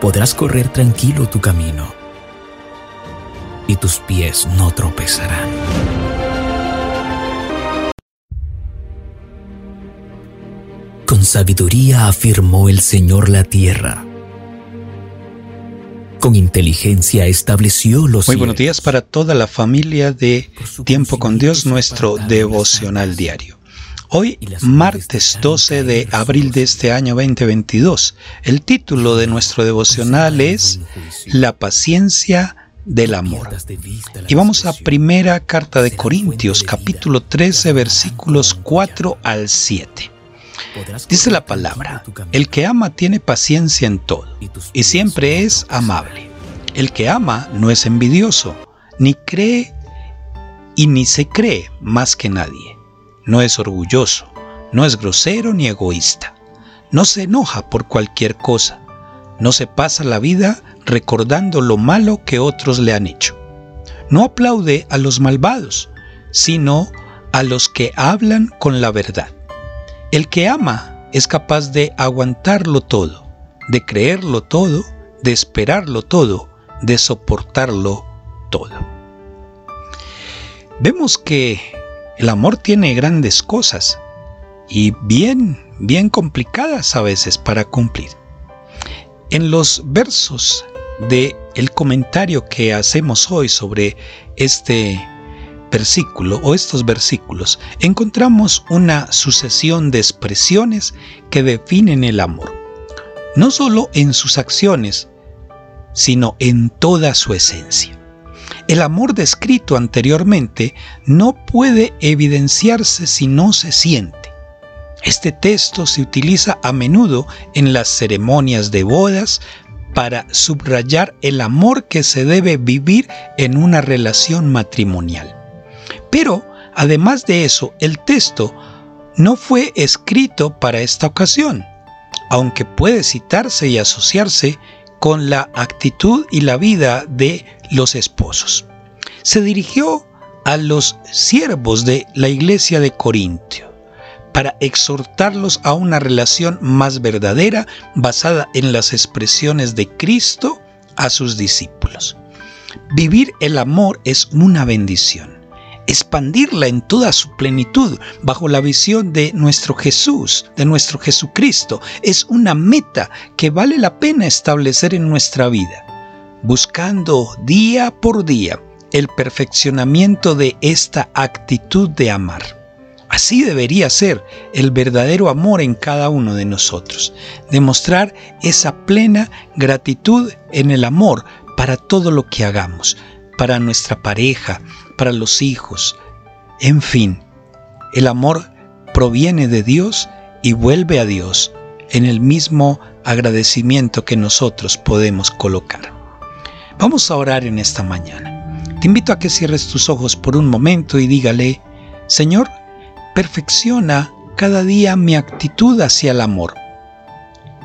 Podrás correr tranquilo tu camino y tus pies no tropezarán. Con sabiduría afirmó el Señor la tierra. Con inteligencia estableció los Muy buenos días para toda la familia de Tiempo con Dios, nuestro devocional diario. Hoy, martes 12 de abril de este año 2022, el título de nuestro devocional es La paciencia del amor. Y vamos a primera carta de Corintios, capítulo 13, versículos 4 al 7. Dice la palabra, el que ama tiene paciencia en todo y siempre es amable. El que ama no es envidioso, ni cree y ni se cree más que nadie. No es orgulloso, no es grosero ni egoísta. No se enoja por cualquier cosa. No se pasa la vida recordando lo malo que otros le han hecho. No aplaude a los malvados, sino a los que hablan con la verdad. El que ama es capaz de aguantarlo todo, de creerlo todo, de esperarlo todo, de soportarlo todo. Vemos que el amor tiene grandes cosas y bien, bien complicadas a veces para cumplir. En los versos de el comentario que hacemos hoy sobre este versículo o estos versículos, encontramos una sucesión de expresiones que definen el amor, no solo en sus acciones, sino en toda su esencia. El amor descrito anteriormente no puede evidenciarse si no se siente. Este texto se utiliza a menudo en las ceremonias de bodas para subrayar el amor que se debe vivir en una relación matrimonial. Pero, además de eso, el texto no fue escrito para esta ocasión, aunque puede citarse y asociarse con la actitud y la vida de los esposos. Se dirigió a los siervos de la iglesia de Corintio para exhortarlos a una relación más verdadera basada en las expresiones de Cristo a sus discípulos. Vivir el amor es una bendición expandirla en toda su plenitud bajo la visión de nuestro Jesús, de nuestro Jesucristo. Es una meta que vale la pena establecer en nuestra vida, buscando día por día el perfeccionamiento de esta actitud de amar. Así debería ser el verdadero amor en cada uno de nosotros, demostrar esa plena gratitud en el amor para todo lo que hagamos, para nuestra pareja, para los hijos. En fin, el amor proviene de Dios y vuelve a Dios en el mismo agradecimiento que nosotros podemos colocar. Vamos a orar en esta mañana. Te invito a que cierres tus ojos por un momento y dígale, Señor, perfecciona cada día mi actitud hacia el amor.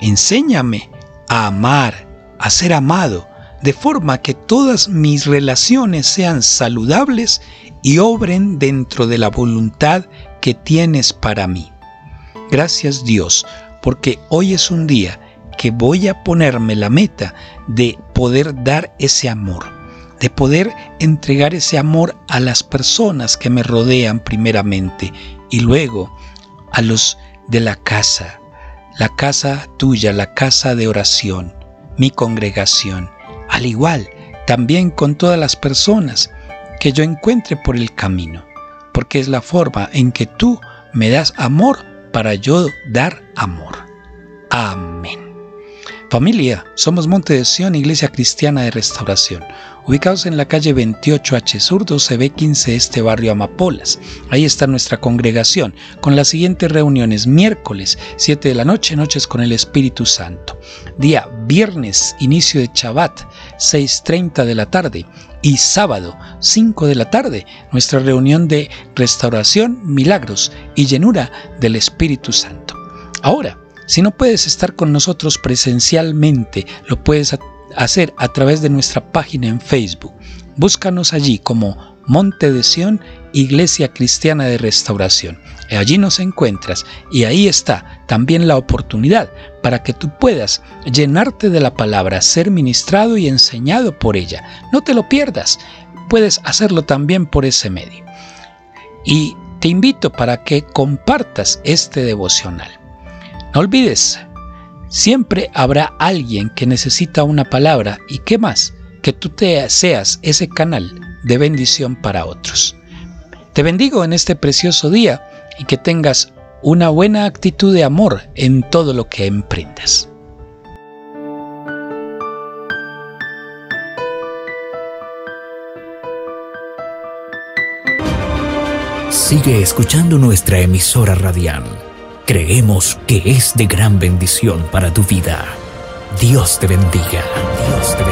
Enséñame a amar, a ser amado, de forma que todas mis relaciones sean saludables y obren dentro de la voluntad que tienes para mí. Gracias Dios, porque hoy es un día que voy a ponerme la meta de poder dar ese amor, de poder entregar ese amor a las personas que me rodean primeramente y luego a los de la casa, la casa tuya, la casa de oración, mi congregación al igual también con todas las personas que yo encuentre por el camino, porque es la forma en que tú me das amor para yo dar amor. Amén. Familia, somos Monte de Sion, Iglesia Cristiana de Restauración, ubicados en la calle 28H Sur 12B15 este barrio Amapolas. Ahí está nuestra congregación, con las siguientes reuniones, miércoles 7 de la noche, noches con el Espíritu Santo. Día viernes, inicio de Shabbat, 6.30 de la tarde. Y sábado, 5 de la tarde, nuestra reunión de restauración, milagros y llenura del Espíritu Santo. Ahora, si no puedes estar con nosotros presencialmente, lo puedes hacer a través de nuestra página en Facebook. Búscanos allí como Monte de Sión, Iglesia Cristiana de Restauración. Allí nos encuentras y ahí está también la oportunidad para que tú puedas llenarte de la palabra, ser ministrado y enseñado por ella. No te lo pierdas, puedes hacerlo también por ese medio. Y te invito para que compartas este devocional. No olvides, siempre habrá alguien que necesita una palabra y qué más, que tú te seas ese canal de bendición para otros. Te bendigo en este precioso día y que tengas una buena actitud de amor en todo lo que emprendas. Sigue escuchando nuestra emisora radial Creemos que es de gran bendición para tu vida. Dios te bendiga. Dios te